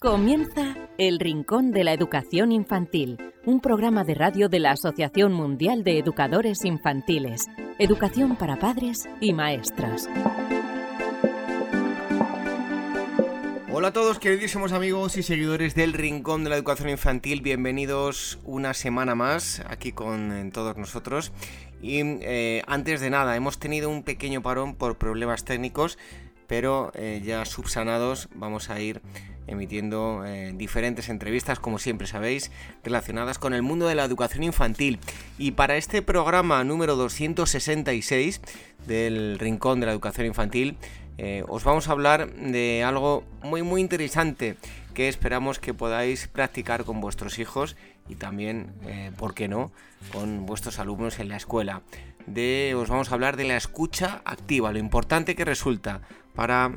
Comienza El Rincón de la Educación Infantil, un programa de radio de la Asociación Mundial de Educadores Infantiles, Educación para Padres y Maestras. Hola a todos queridísimos amigos y seguidores del Rincón de la Educación Infantil, bienvenidos una semana más aquí con eh, todos nosotros. Y eh, antes de nada, hemos tenido un pequeño parón por problemas técnicos, pero eh, ya subsanados vamos a ir emitiendo eh, diferentes entrevistas, como siempre sabéis, relacionadas con el mundo de la educación infantil. Y para este programa número 266 del Rincón de la Educación Infantil, eh, os vamos a hablar de algo muy muy interesante que esperamos que podáis practicar con vuestros hijos y también, ¿por qué no?, con vuestros alumnos en la escuela. Os vamos a hablar de la escucha activa, lo importante que resulta para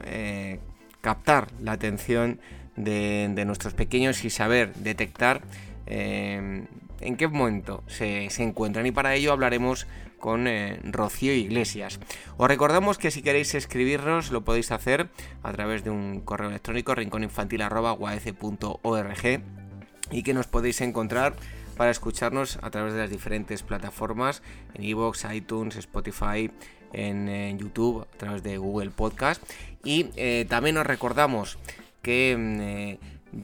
captar la atención de, nuestros pequeños y saber detectar eh, en qué momento se, encuentran. Y para ello hablaremos con eh, Rocío Iglesias. Os recordamos que si queréis escribirnos lo podéis hacer a través de un correo electrónico rincóninfantil.org y que nos podéis encontrar para escucharnos a través de las diferentes plataformas en iVoox, iTunes, Spotify, en, YouTube, a través de Google Podcast. Y eh, también os recordamos que mm, eh,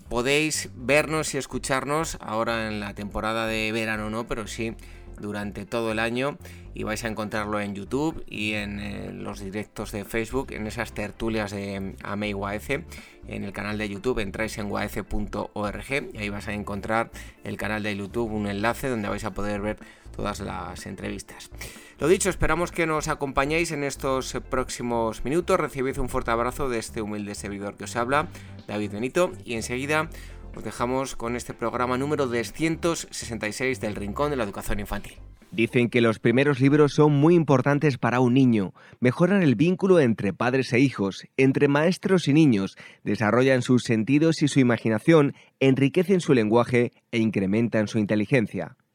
podéis vernos y escucharnos ahora en la temporada de verano, no, pero sí durante todo el año y vais a encontrarlo en YouTube y en eh, los directos de Facebook, en esas tertulias de mm, Amei en el canal de YouTube entráis en guaece.org y ahí vais a encontrar el canal de YouTube, un enlace donde vais a poder ver todas las entrevistas. Lo dicho, esperamos que nos acompañéis en estos próximos minutos. Recibid un fuerte abrazo de este humilde servidor que os habla, David Benito, y enseguida os dejamos con este programa número 266 del Rincón de la Educación Infantil. Dicen que los primeros libros son muy importantes para un niño, mejoran el vínculo entre padres e hijos, entre maestros y niños, desarrollan sus sentidos y su imaginación, enriquecen su lenguaje e incrementan su inteligencia.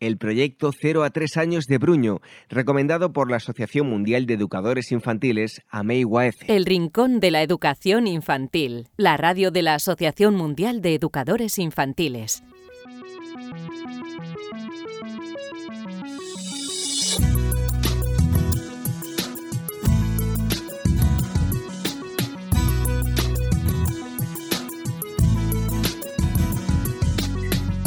el proyecto 0 a 3 años de Bruño, recomendado por la Asociación Mundial de Educadores Infantiles, AMEI El Rincón de la Educación Infantil, la radio de la Asociación Mundial de Educadores Infantiles.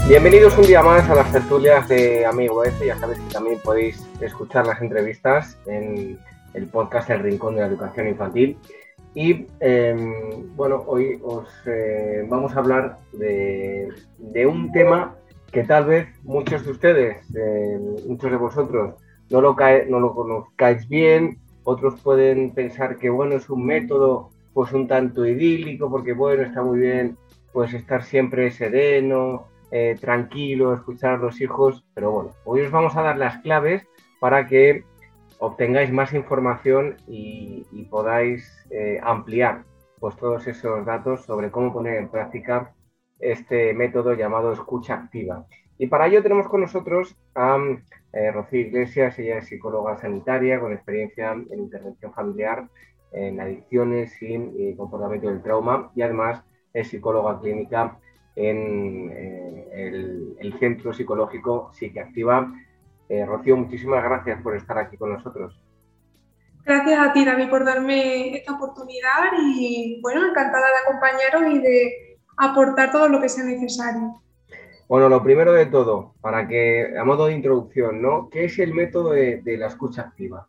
Bienvenidos un día más a las tertulias de Amigo F. Ya sabéis que también podéis escuchar las entrevistas en el podcast El Rincón de la Educación Infantil. Y em, bueno, hoy os eh, vamos a hablar de, un tema que tal vez muchos de ustedes, muchos de vosotros, no lo, no lo conozcáis bien, otros pueden pensar que bueno, es un método pues un tanto idílico, porque bueno, está muy bien pues estar siempre sereno, eh, tranquilo, escuchar a los hijos, pero bueno, hoy os vamos a dar las claves para que obtengáis más información y, podáis eh, ampliar pues todos esos datos sobre cómo poner en práctica este método llamado escucha activa. Y para ello tenemos con nosotros a eh, Rocío Iglesias, ella es psicóloga sanitaria con experiencia en intervención familiar, en adicciones y, comportamiento del trauma y además es psicóloga clínica en eh, el, Centro Psicológico Psiquiactiva. Eh, Rocío, muchísimas gracias por estar aquí con nosotros. Gracias a ti, David, por darme esta oportunidad y bueno, encantada de acompañaros y de aportar todo lo que sea necesario. Bueno, lo primero de todo, para que, a modo de introducción, ¿no? ¿Qué es el método de, la escucha activa?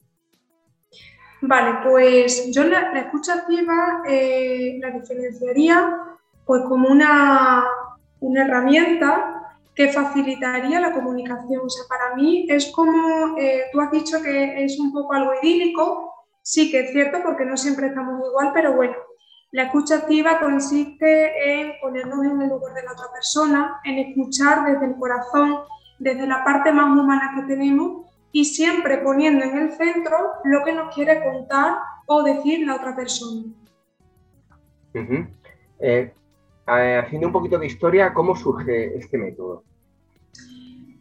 Vale, pues yo la, escucha activa eh, la diferenciaría pues como una, una herramienta que facilitaría la comunicación. O sea, para mí es como, eh, tú has dicho que es un poco algo idílico, sí que es cierto porque no siempre estamos igual, pero bueno, la escucha activa consiste en ponernos en el lugar de la otra persona, en escuchar desde el corazón, desde la parte más humana que tenemos y siempre poniendo en el centro lo que nos quiere contar o decir la otra persona. Haciendo un poquito de historia, ¿cómo surge este método?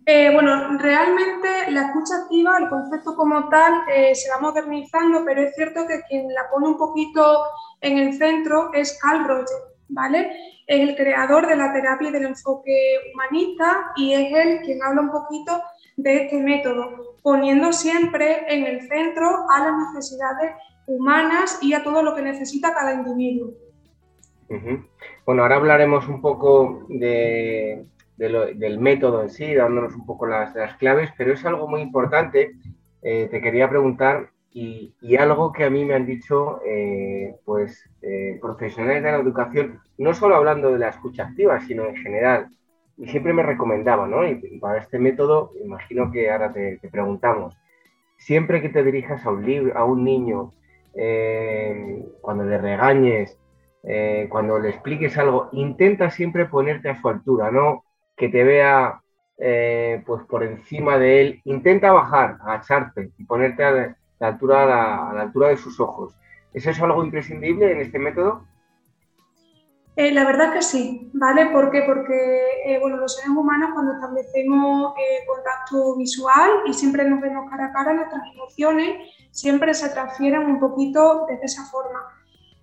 Eh, bueno, realmente la escucha activa, el concepto como tal, eh, se va modernizando, pero es cierto que quien la pone un poquito en el centro es Carl Roger, ¿vale? Es el creador de la terapia y del enfoque humanista y es él quien habla un poquito de este método, poniendo siempre en el centro a las necesidades humanas y a todo lo que necesita cada individuo. Bueno, ahora hablaremos un poco del método en sí, dándonos un poco las, claves, pero es algo muy importante. Eh, te quería preguntar, y, algo que a mí me han dicho eh, pues, eh, profesionales de la educación, no solo hablando de la escucha activa, sino en general, y siempre me recomendaban, ¿no? Y, para este método, imagino que ahora te, preguntamos, siempre que te dirijas a un, libro, a un niño, cuando le regañes, eh, cuando le expliques algo, intenta siempre ponerte a su altura, no que te vea eh, pues por encima de él. Intenta bajar, agacharte y ponerte a la, altura, a la, altura de sus ojos. ¿Eso es algo imprescindible en este método? Eh, la verdad que sí, ¿vale? ¿Por qué? Porque bueno, los seres humanos cuando establecemos contacto visual y siempre nos vemos cara a cara, nuestras emociones siempre se transfieren un poquito de esa forma.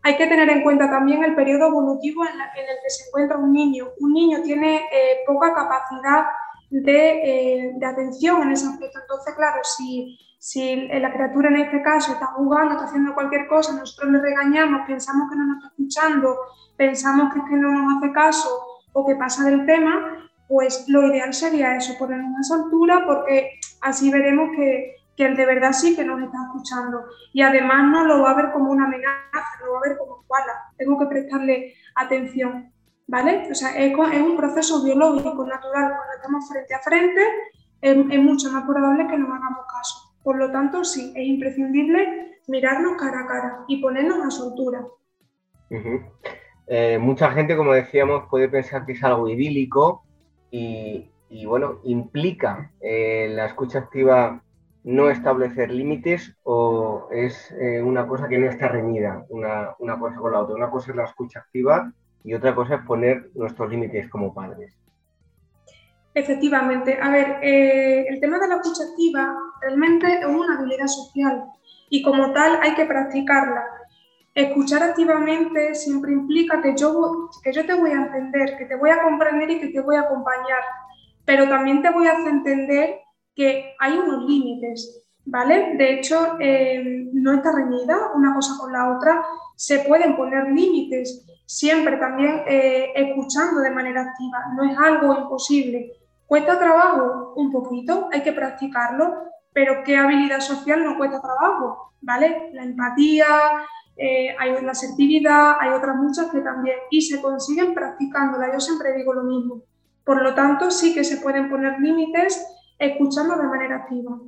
Hay que tener en cuenta también el periodo evolutivo en, el que se encuentra un niño. Un niño tiene eh, poca capacidad eh, de, atención en ese aspecto. Entonces, claro, si, si la criatura en este caso está jugando, está haciendo cualquier cosa, nosotros le regañamos, pensamos que no nos está escuchando, pensamos que es que no nos hace caso o que pasa del tema, pues lo ideal sería eso, ponernos a esa altura porque así veremos que, que él de verdad sí que nos está escuchando. Y además no lo va a ver como una amenaza, lo va a ver como cuala. Tengo que prestarle atención. ¿Vale? O sea, es, un proceso biológico natural. Cuando estamos frente a frente, es, mucho más probable que nos hagamos caso. Por lo tanto, sí, es imprescindible mirarnos cara a cara y ponernos a su altura. Eh, mucha gente, como decíamos, puede pensar que es algo idílico y, bueno, implica eh, la escucha activa no establecer límites o es eh, una cosa que no está reñida una, cosa con la otra. Una cosa es la escucha activa y otra cosa es poner nuestros límites como padres. Efectivamente. A ver, eh, el tema de la escucha activa realmente es una habilidad social y como tal hay que practicarla. Escuchar activamente siempre implica que yo, que yo te voy a entender, que te voy a comprender y que te voy a acompañar, pero también te voy a hacer entender que hay unos límites, ¿vale? De hecho, eh, no está reñida una cosa con la otra, se pueden poner límites, siempre también eh, escuchando de manera activa, no es algo imposible. ¿Cuesta trabajo? Un poquito, hay que practicarlo, pero ¿qué habilidad social no cuesta trabajo? ¿Vale? La empatía, eh, hay la asertividad, hay otras muchas que también, y se consiguen practicándola, yo siempre digo lo mismo. Por lo tanto, sí que se pueden poner límites escuchando de manera activa.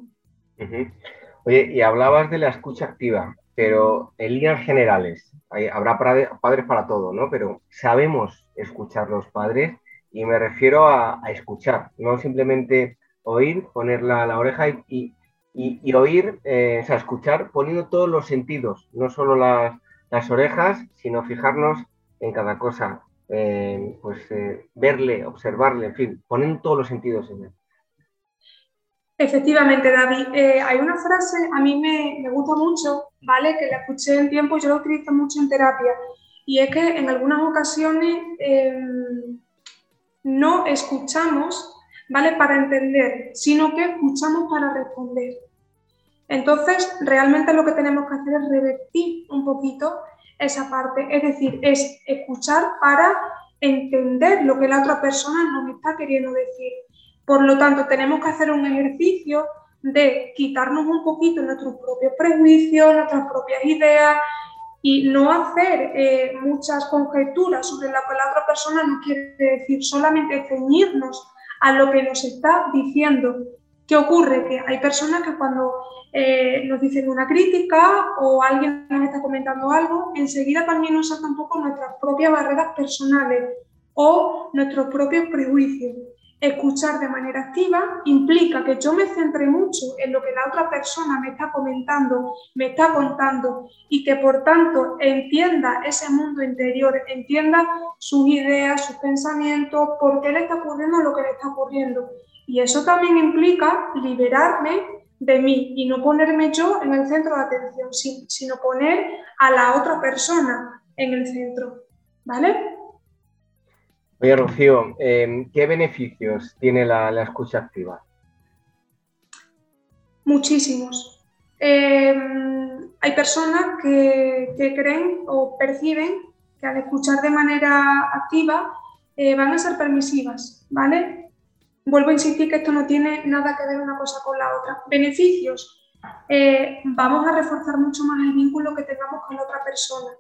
Oye, y hablabas de la escucha activa, pero en líneas generales, habrá padres para todo, ¿no? Pero sabemos escuchar los padres y me refiero a, escuchar, no simplemente oír, poner la, la oreja y, oír, eh, o sea, escuchar poniendo todos los sentidos, no solo las, orejas, sino fijarnos en cada cosa, pues eh, verle, observarle, en fin, poner todos los sentidos en él. Efectivamente, David. Eh, hay una frase, a mí me, gusta mucho, ¿vale? Que la escuché en tiempo y yo la utilizo mucho en terapia. Y es que en algunas ocasiones em, no escuchamos, ¿vale? Para entender, sino que escuchamos para responder. Entonces, realmente lo que tenemos que hacer es revertir un poquito esa parte, es decir, es escuchar para entender lo que la otra persona nos está queriendo decir. Por lo tanto, tenemos que hacer un ejercicio de quitarnos un poquito nuestros propios prejuicios, nuestras propias ideas y no hacer eh, muchas conjeturas sobre lo que la otra persona nos quiere decir, solamente ceñirnos a lo que nos está diciendo. ¿Qué ocurre? Que hay personas que cuando eh, nos dicen una crítica o alguien nos está comentando algo, enseguida también nos saltan un poco nuestras propias barreras personales o nuestros propios prejuicios. Escuchar de manera activa implica que yo me centre mucho en lo que la otra persona me está comentando, me está contando y que por tanto entienda ese mundo interior, entienda sus ideas, sus pensamientos, por qué le está ocurriendo lo que le está ocurriendo. Y eso también implica liberarme de mí y no ponerme yo en el centro de atención, sino poner a la otra persona en el centro. ¿Vale? Oye, Rocío, em, ¿qué beneficios tiene la, escucha activa? Muchísimos. Em, hay personas que, creen o perciben que al escuchar de manera activa eh, van a ser permisivas, ¿vale? Vuelvo a insistir que esto no tiene nada que ver una cosa con la otra. Beneficios. Eh, vamos a reforzar mucho más el vínculo que tengamos con la otra persona.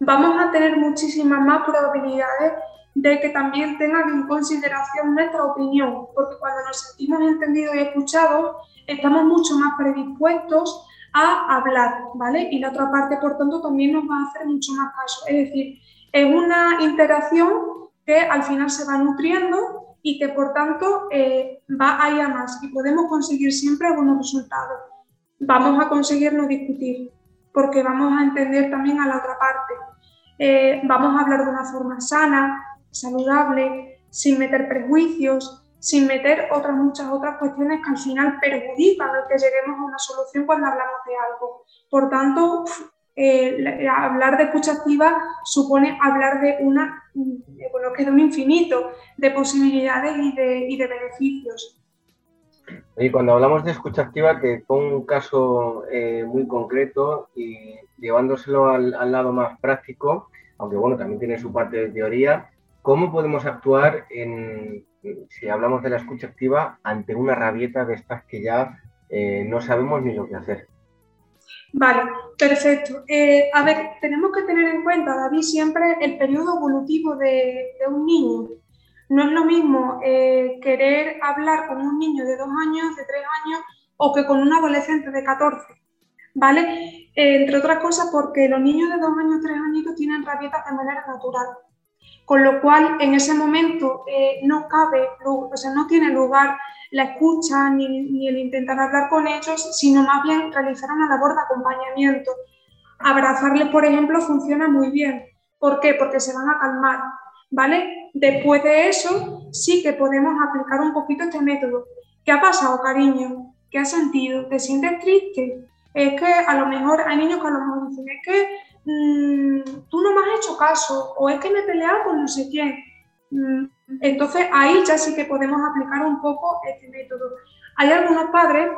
Vamos a tener muchísimas más probabilidades de que también tengan en consideración nuestra opinión, porque cuando nos sentimos entendidos y escuchados, estamos mucho más predispuestos a hablar, ¿vale? Y la otra parte, por tanto, también nos va a hacer mucho más caso. Es decir, es una interacción que al final se va nutriendo y que por tanto eh, va a ir a más y podemos conseguir siempre buenos resultados. Vamos a conseguir no discutir porque vamos a entender también a la otra parte. Eh, vamos a hablar de una forma sana, saludable, sin meter prejuicios, sin meter otras muchas otras cuestiones que al final perjudican el que lleguemos a una solución cuando hablamos de algo. Por tanto, eh, hablar de escucha activa supone hablar de una bueno, que de un infinito de posibilidades y de, beneficios. Y cuando hablamos de escucha activa, que pongo un caso eh, muy concreto y llevándoselo al, lado más práctico, aunque bueno, también tiene su parte de teoría, ¿cómo podemos actuar en, si hablamos de la escucha activa ante una rabieta de estas que ya eh, no sabemos ni lo que hacer? Vale, perfecto. Eh, a ver, tenemos que tener en cuenta, David, siempre el periodo evolutivo de, un niño. No es lo mismo eh, querer hablar con un niño de dos años, de tres años, o que con un adolescente de 14. ¿Vale? Entre otras cosas porque los niños de dos años, tres añitos tienen rabietas de manera natural. Con lo cual, en ese momento no cabe, o sea, no tiene lugar la escucha ni, el intentar hablar con ellos, sino más bien realizar una labor de acompañamiento. Abrazarles, por ejemplo, funciona muy bien. ¿Por qué? Porque se van a calmar, ¿vale? Después de eso, sí que podemos aplicar un poquito este método. ¿Qué ha pasado, cariño? ¿Qué has sentido? ¿Te sientes triste? Es que a lo mejor hay niños que a lo mejor dicen, es que mm, tú no me has hecho caso, o es que me he peleado con no sé quién. Mm, entonces ahí ya sí que podemos aplicar un poco este método. Hay algunos padres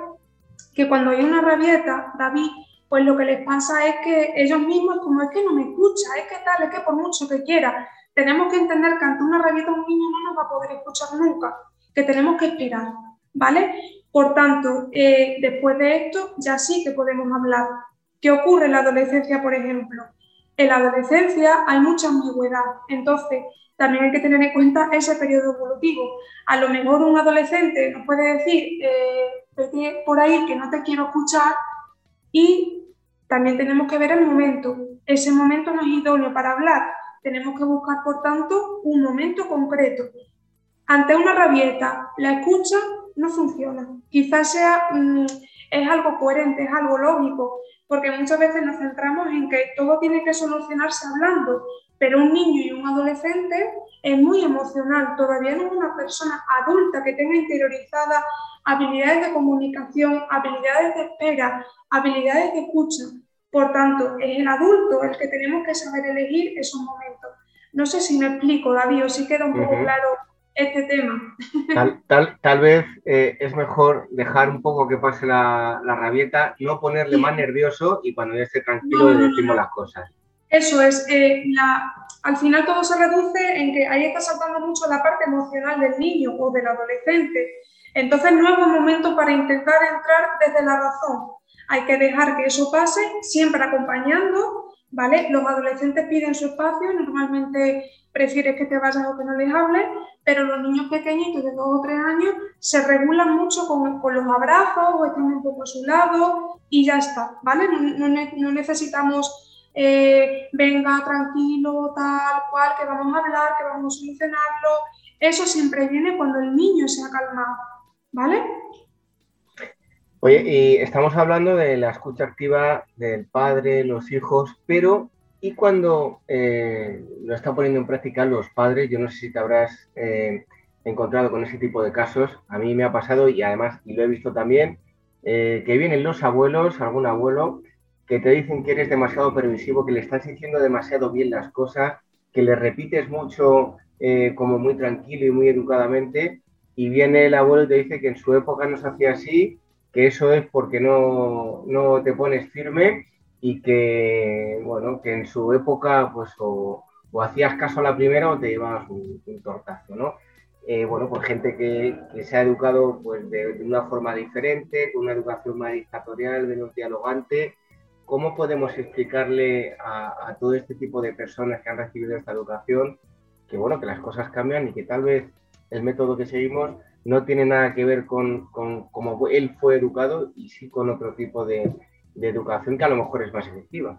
que cuando hay una rabieta, David, pues lo que les pasa es que ellos mismos, como es que no me escucha, es que tal, es que por mucho que quiera, tenemos que entender que ante una rabieta un niño no nos va a poder escuchar nunca, que tenemos que esperar, ¿vale? Por tanto, eh, después de esto ya sí que podemos hablar. ¿Qué ocurre en la adolescencia, por ejemplo? En la adolescencia hay mucha ambigüedad, entonces también hay que tener en cuenta ese periodo evolutivo. A lo mejor un adolescente nos puede decir, eh, por ahí que no te quiero escuchar y también tenemos que ver el momento. Ese momento no es idóneo para hablar. Tenemos que buscar, por tanto, un momento concreto. Ante una rabieta, la escucha no funciona. Quizás sea, mm, es algo coherente, es algo lógico, porque muchas veces nos centramos en que todo tiene que solucionarse hablando, pero un niño y un adolescente es muy emocional, todavía no es una persona adulta que tenga interiorizada habilidades de comunicación, habilidades de espera, habilidades de escucha. Por tanto, es el adulto el que tenemos que saber elegir esos momentos. No sé si me explico, David, o si queda un poco claro este tema. Tal, tal, vez eh, es mejor dejar un poco que pase la, rabieta, no ponerle más nervioso y cuando ya esté tranquilo le decimos las cosas. Eso es, eh, al final todo se reduce en que ahí está saltando mucho la parte emocional del niño o del adolescente. Entonces no es un momento para intentar entrar desde la razón. Hay que dejar que eso pase, siempre acompañando, ¿vale? Los adolescentes piden su espacio, normalmente prefieres que te vayas o que no les hables, pero los niños pequeñitos de dos o tres años se regulan mucho con, los abrazos o están un poco a su lado y ya está, ¿vale? No, necesitamos, eh, venga, tranquilo, tal cual, que vamos a hablar, que vamos a solucionarlo. Eso siempre viene cuando el niño se ha calmado, ¿vale? Oye, y estamos hablando de la escucha activa del padre, los hijos, pero ¿y cuando eh, lo están poniendo en práctica los padres? Yo no sé si te habrás eh, encontrado con ese tipo de casos. A mí me ha pasado y además, y lo he visto también, eh, que vienen los abuelos, algún abuelo, que te dicen que eres demasiado permisivo, que le estás diciendo demasiado bien las cosas, que le repites mucho como muy tranquilo y muy educadamente, y viene el abuelo y te dice que en su época no se hacía así que eso es porque no, no, te pones firme y que, bueno, que en su época, pues, o, hacías caso a la primera o te llevabas un, tortazo, ¿no? Eh, bueno, pues gente que, que, se ha educado pues, de, una forma diferente, con una educación más dictatorial, menos dialogante. ¿Cómo podemos explicarle a, a, todo este tipo de personas que han recibido esta educación que, bueno, que las cosas cambian y que tal vez el método que seguimos no tiene nada que ver con, con cómo él fue educado y sí con otro tipo de, educación que a lo mejor es más efectiva.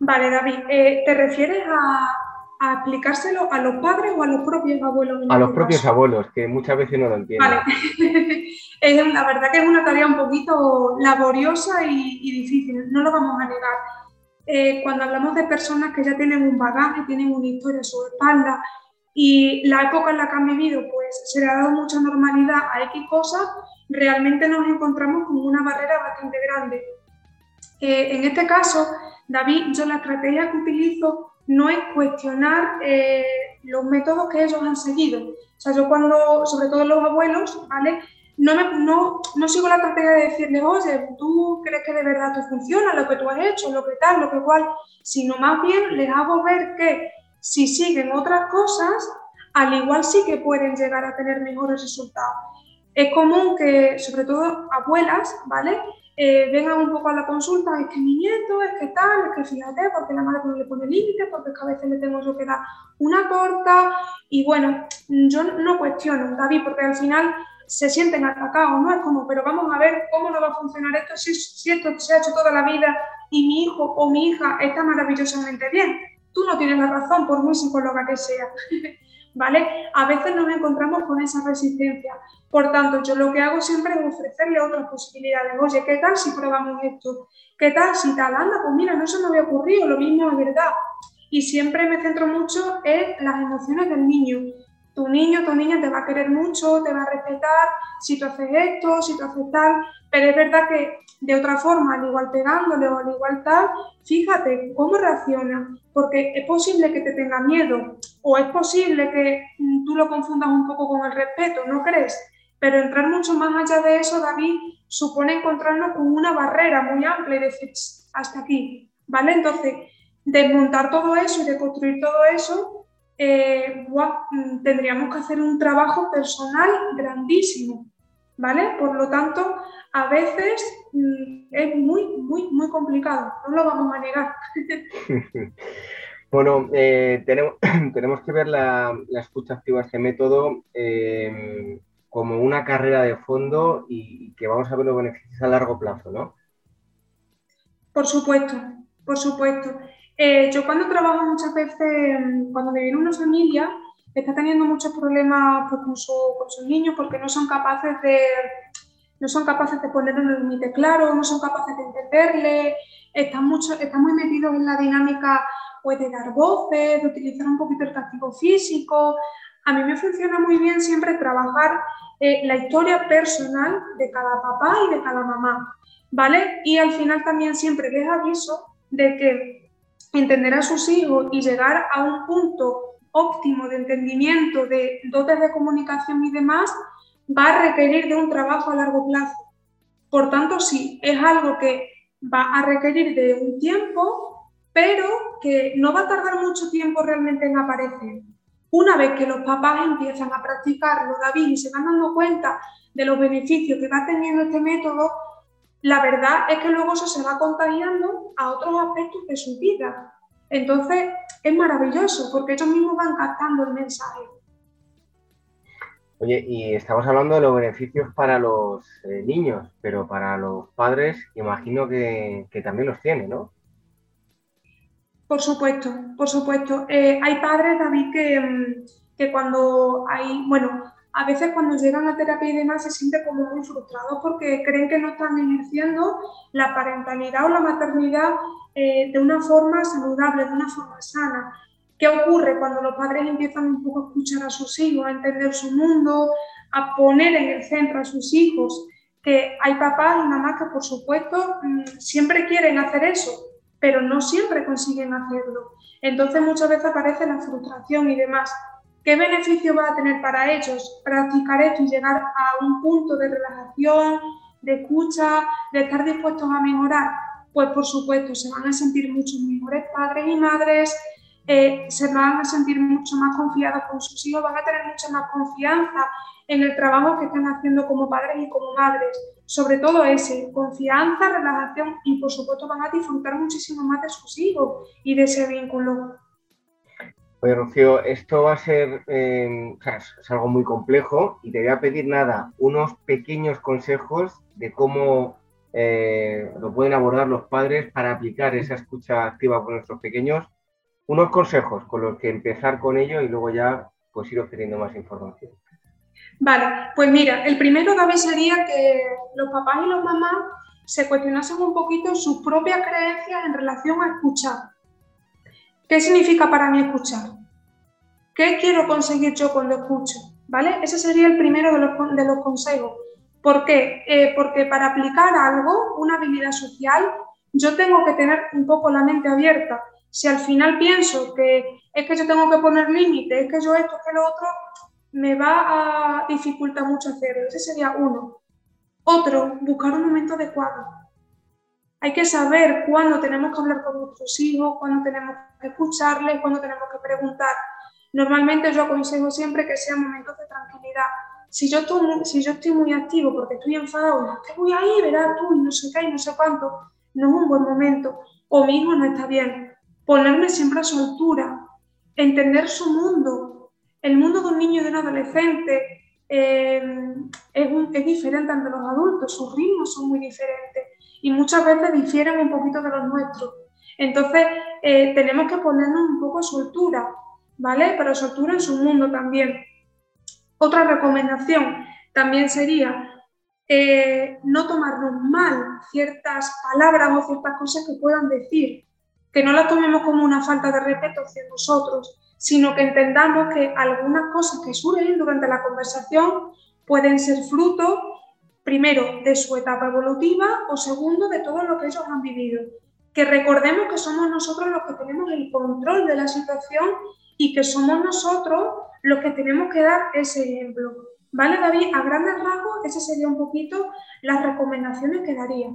Vale, David, eh, ¿te refieres a, aplicárselo a los padres o a los propios abuelos? A los propios abuelos, que muchas veces no lo entienden. Vale. la verdad que es una tarea un poquito laboriosa y, difícil, no lo vamos a negar. Eh, cuando hablamos de personas que ya tienen un bagaje, tienen una historia a su espalda, y la época en la que han vivido, pues se le ha dado mucha normalidad a X cosas, realmente nos encontramos con una barrera bastante grande. Eh, en este caso, David, yo la estrategia que utilizo no es cuestionar eh, los métodos que ellos han seguido. O sea, yo cuando, sobre todo los abuelos, ¿vale? No, me, no, no sigo la estrategia de decirles, oye, ¿tú crees que de verdad te funciona lo que tú has hecho, lo que tal, lo que cual? Sino más bien les hago ver que si siguen otras cosas, al igual sí que pueden llegar a tener mejores resultados. Es común que, sobre todo abuelas, ¿vale? Eh, vengan un poco a la consulta, es que mi nieto, es que tal, es que fíjate, porque la madre no le pone límites, porque a veces le tengo yo que dar una corta. Y bueno, yo no cuestiono, David, porque al final se sienten atacados, ¿no? Es como, pero vamos a ver cómo no va a funcionar esto si, si esto se ha hecho toda la vida y mi hijo o mi hija está maravillosamente bien tú no tienes la razón, por muy psicóloga que sea. ¿Vale? A veces nos encontramos con esa resistencia. Por tanto, yo lo que hago siempre es ofrecerle otras posibilidades. Oye, ¿qué tal si probamos esto? ¿Qué tal si tal? Anda, pues mira, no se me había ocurrido, lo mismo es verdad. Y siempre me centro mucho en las emociones del niño. Tu niño, tu niña te va a querer mucho, te va a respetar si tú haces esto, si tú haces tal, pero es verdad que de otra forma, al igual pegándole o al igual tal, fíjate cómo reacciona, porque es posible que te tenga miedo o es posible que mm, tú lo confundas un poco con el respeto, ¿no crees? Pero entrar mucho más allá de eso, David, supone encontrarnos con una barrera muy amplia y decir, hasta aquí, ¿vale? Entonces, desmontar todo eso y de construir todo eso, eh, mm, tendríamos que hacer un trabajo personal grandísimo, ¿vale? Por lo tanto, a veces mm, es muy, muy, muy complicado, no lo vamos a negar. bueno, eh, tenemos, tenemos que ver la, escucha activa, este método, eh, como una carrera de fondo y que vamos a ver los beneficios a largo plazo, ¿no? Por supuesto, por supuesto. Eh, yo cuando trabajo muchas veces, cuando me viene una familia, está teniendo muchos problemas pues, con sus niños porque no son capaces de no son capaces de poner un límite claro, no son capaces de entenderle, están, mucho, están muy metidos en la dinámica pues, de dar voces, de utilizar un poquito el castigo físico. A mí me funciona muy bien siempre trabajar eh, la historia personal de cada papá y de cada mamá, ¿vale? Y al final también siempre les aviso de que entender a sus hijos y llegar a un punto óptimo de entendimiento, de dotes de comunicación y demás, va a requerir de un trabajo a largo plazo. Por tanto, sí, es algo que va a requerir de un tiempo, pero que no va a tardar mucho tiempo realmente en aparecer. Una vez que los papás empiezan a practicarlo, David, y se van dando cuenta de los beneficios que va teniendo este método, la verdad es que luego eso se va contagiando a otros aspectos de su vida. Entonces, es maravilloso porque ellos mismos van captando el mensaje. Oye, y estamos hablando de los beneficios para los eh, niños, pero para los padres imagino que, también los tiene, ¿no? Por supuesto, por supuesto. Eh, hay padres, David, que, mm, que cuando hay, bueno, a veces cuando llegan a terapia y demás se sienten como muy frustrados porque creen que no están ejerciendo la parentalidad o la maternidad eh, de una forma saludable, de una forma sana. ¿Qué ocurre cuando los padres empiezan un poco a escuchar a sus hijos, a entender su mundo, a poner en el centro a sus hijos? Que hay papás y mamás que, por supuesto, mm, siempre quieren hacer eso, pero no siempre consiguen hacerlo. Entonces muchas veces aparece la frustración y demás. ¿Qué beneficio va a tener para ellos practicar esto y llegar a un punto de relajación, de escucha, de estar dispuestos a mejorar? Pues por supuesto, se van a sentir muchos mejores padres y madres, eh, se van a sentir mucho más confiados con sus hijos, van a tener mucha más confianza en el trabajo que están haciendo como padres y como madres. Sobre todo ese, confianza, relajación y por supuesto van a disfrutar muchísimo más de sus hijos y de ese vínculo. Oye, Rocío, esto va a ser, eh, es algo muy complejo y te voy a pedir nada, unos pequeños consejos de cómo eh, lo pueden abordar los padres para aplicar esa escucha activa con nuestros pequeños unos consejos con los que empezar con ello y luego ya pues ir obteniendo más información. Vale, pues mira, el primero David sería que los papás y las mamás se cuestionasen un poquito sus propias creencias en relación a escuchar. ¿Qué significa para mí escuchar? ¿Qué quiero conseguir yo cuando escucho? ¿Vale? Ese sería el primero de los, de los consejos. ¿Por qué? Eh, porque para aplicar algo, una habilidad social, yo tengo que tener un poco la mente abierta si al final pienso que es que yo tengo que poner límites, es que yo esto, es que lo otro, me va a dificultar mucho hacerlo. Ese sería uno. Otro, buscar un momento adecuado. Hay que saber cuándo tenemos que hablar con nuestros hijos, cuándo tenemos que escucharles, cuándo tenemos que preguntar. Normalmente yo aconsejo siempre que sean momentos de tranquilidad. Si yo, estoy, si yo estoy muy activo porque estoy enfadado, que voy ahí, verás tú, y no sé qué, y no sé cuánto, no es un buen momento. O mismo no está bien ponerme siempre a su altura, entender su mundo. El mundo de un niño y de un adolescente eh, es, diferente ante los adultos, sus ritmos son muy diferentes y muchas veces difieren un poquito de los nuestros. Entonces, eh, tenemos que ponernos un poco a su altura, ¿vale? Pero a su altura en su mundo también. Otra recomendación también sería eh, no tomarnos mal ciertas palabras o ciertas cosas que puedan decir que no la tomemos como una falta de respeto hacia nosotros, sino que entendamos que algunas cosas que surgen durante la conversación pueden ser fruto, primero, de su etapa evolutiva o segundo, de todo lo que ellos han vivido. Que recordemos que somos nosotros los que tenemos el control de la situación y que somos nosotros los que tenemos que dar ese ejemplo. ¿Vale, David? A grandes rasgos, esas serían un poquito las recomendaciones que daría.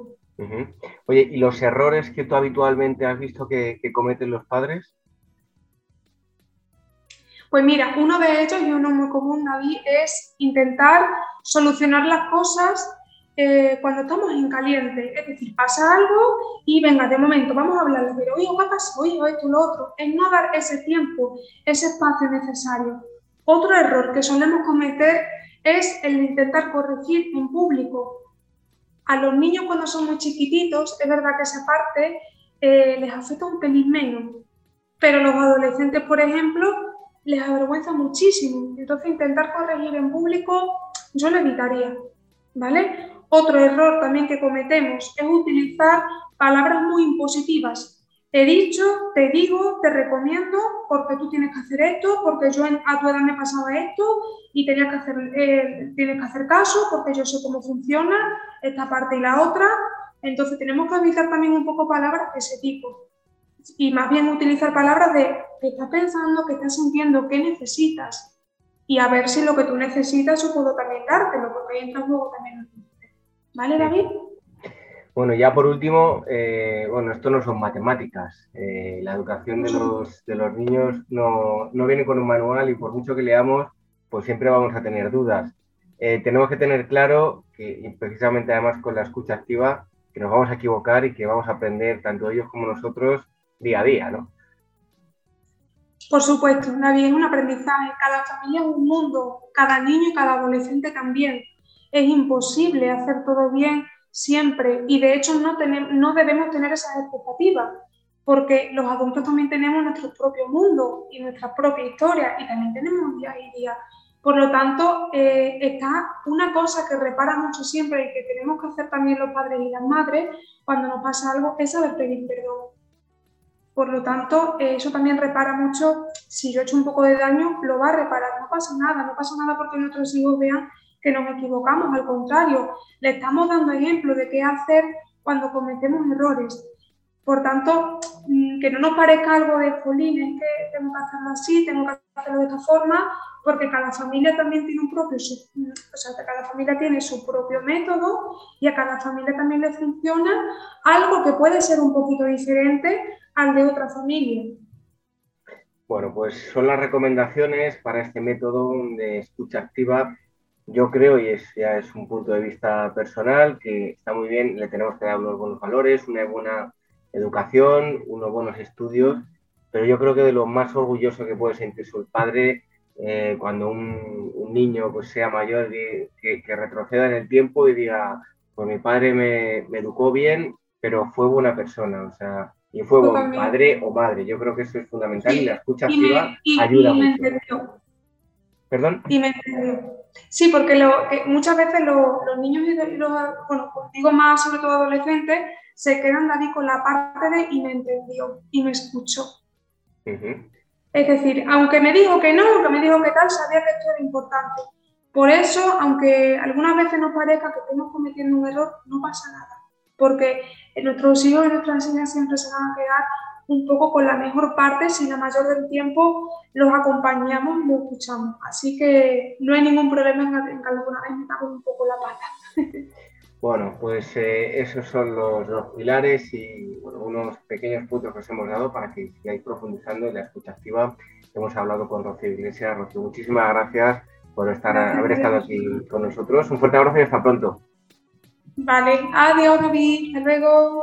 Oye, ¿y los errores que tú habitualmente has visto que, cometen los padres? Pues mira, uno de ellos y uno muy común, David, es intentar solucionar las cosas eh, cuando estamos en caliente. Es decir, pasa algo y venga, de momento, vamos a hablar, pero oye, ¿qué pasa? Oye, esto, lo otro. Es no dar ese tiempo, ese espacio necesario. Otro error que solemos cometer es el intentar corregir en público a los niños cuando son muy chiquititos, es verdad que esa parte eh, les afecta un pelín menos, pero los adolescentes, por ejemplo, les avergüenza muchísimo. Entonces, intentar corregir en público, yo lo evitaría, ¿vale? Otro error también que cometemos es utilizar palabras muy impositivas. He dicho, te digo, te recomiendo, porque tú tienes que hacer esto, porque yo a tu edad me pasaba esto y tenías que hacer, eh, tienes que hacer caso, porque yo sé cómo funciona esta parte y la otra. Entonces tenemos que evitar también un poco palabras de ese tipo y más bien utilizar palabras de qué estás pensando, qué estás sintiendo, qué necesitas y a ver si lo que tú necesitas yo puedo también dártelo, porque ahí entras luego también. ¿Vale, David? Bueno, ya por último, eh, bueno, esto no son matemáticas. Eh, la educación de los, de los niños no, no, viene con un manual y por mucho que leamos, pues siempre vamos a tener dudas. Eh, tenemos que tener claro que, precisamente además con la escucha activa, que nos vamos a equivocar y que vamos a aprender, tanto ellos como nosotros, día a día, ¿no? Por supuesto, David, es un aprendizaje. Cada familia es un mundo, cada niño y cada adolescente también. Es imposible hacer todo bien siempre y de hecho no, tenemos, no debemos tener esas expectativas porque los adultos también tenemos nuestro propio mundo y nuestra propia historia y también tenemos día y día. Por lo tanto, eh, está una cosa que repara mucho siempre y que tenemos que hacer también los padres y las madres cuando nos pasa algo es saber pedir perdón. Por lo tanto, eh, eso también repara mucho. Si yo he hecho un poco de daño, lo va a reparar. No pasa nada, no pasa nada porque nuestros hijos vean que nos equivocamos. Al contrario, le estamos dando ejemplo de qué hacer cuando cometemos errores. Por tanto, mm, que no nos parezca algo de es que tengo que hacerlo así, tengo que hacerlo de esta forma, porque cada familia también tiene un propio, o sea, cada familia tiene su propio método y a cada familia también le funciona algo que puede ser un poquito diferente al de otra familia. Bueno, pues son las recomendaciones para este método de escucha activa. Yo creo, y es, ya es un punto de vista personal, que está muy bien, le tenemos que dar unos buenos valores, una buena educación, unos buenos estudios, pero yo creo que de lo más orgulloso que puede sentirse el padre eh, cuando un, niño pues, sea mayor, que, que, retroceda en el tiempo y diga, pues mi padre me, me educó bien, pero fue buena persona, o sea, y fue buen padre o madre. Yo creo que eso es fundamental y la escucha activa ayuda y mucho. Entendió. ¿Perdón? Y me entendió. Sí, porque lo, que muchas veces los niños y los, bueno, pues digo más sobre todo adolescentes, se quedan ahí con la parte de y me entendió y me escuchó. Es decir, aunque me dijo que no, aunque me dijo que tal, sabía que esto era importante. Por eso, aunque algunas veces nos parezca que estamos cometiendo un error, no pasa nada porque nuestros hijos y nuestras enseñanzas siempre se van a quedar un poco con la mejor parte si la mayor del tiempo los acompañamos y los escuchamos. Así que no hay ningún problema en que alguna vez metamos un poco la pata. Bueno, pues eh, esos son los, dos pilares y unos pequeños puntos que os hemos dado para que sigáis profundizando en la escucha activa. Hemos hablado con Rocío Iglesias. Rocío, muchísimas gracias por estar, haber estado aquí con nosotros. Un fuerte abrazo y hasta pronto. Vale, adiós David, hasta luego.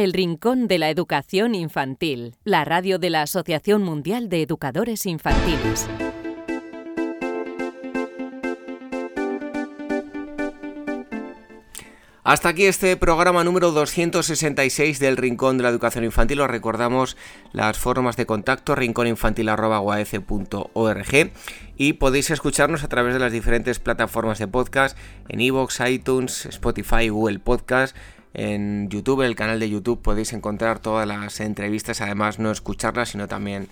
El Rincón de la Educación Infantil, la radio de la Asociación Mundial de Educadores Infantiles. Hasta aquí este programa número 266 del Rincón de la Educación Infantil. Os recordamos las formas de contacto rincóninfantil.org y podéis escucharnos a través de las diferentes plataformas de podcast en iVoox, iTunes, Spotify, Google Podcast en YouTube, en el canal de YouTube podéis encontrar todas las entrevistas, además no escucharlas, sino también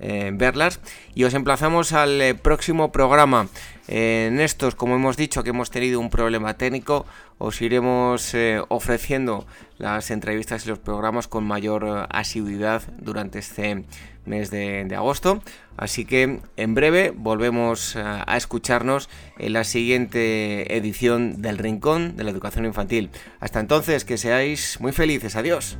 eh, verlas. Y os emplazamos al eh, próximo programa. en estos, como hemos dicho, que hemos tenido un problema técnico, os iremos eh, ofreciendo las entrevistas y los programas con mayor asiduidad durante este mes de, agosto. Así que en breve volvemos a, a escucharnos en la siguiente edición del Rincón de la Educación Infantil. Hasta entonces, que seáis muy felices. Adiós.